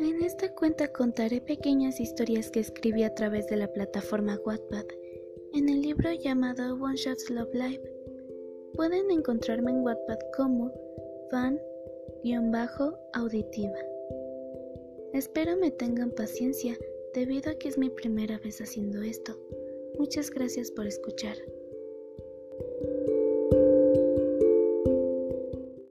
En esta cuenta contaré pequeñas historias que escribí a través de la plataforma Wattpad en el libro llamado One Shots Love Live. Pueden encontrarme en Wattpad como fan-auditiva. Espero me tengan paciencia debido a que es mi primera vez haciendo esto. Muchas gracias por escuchar.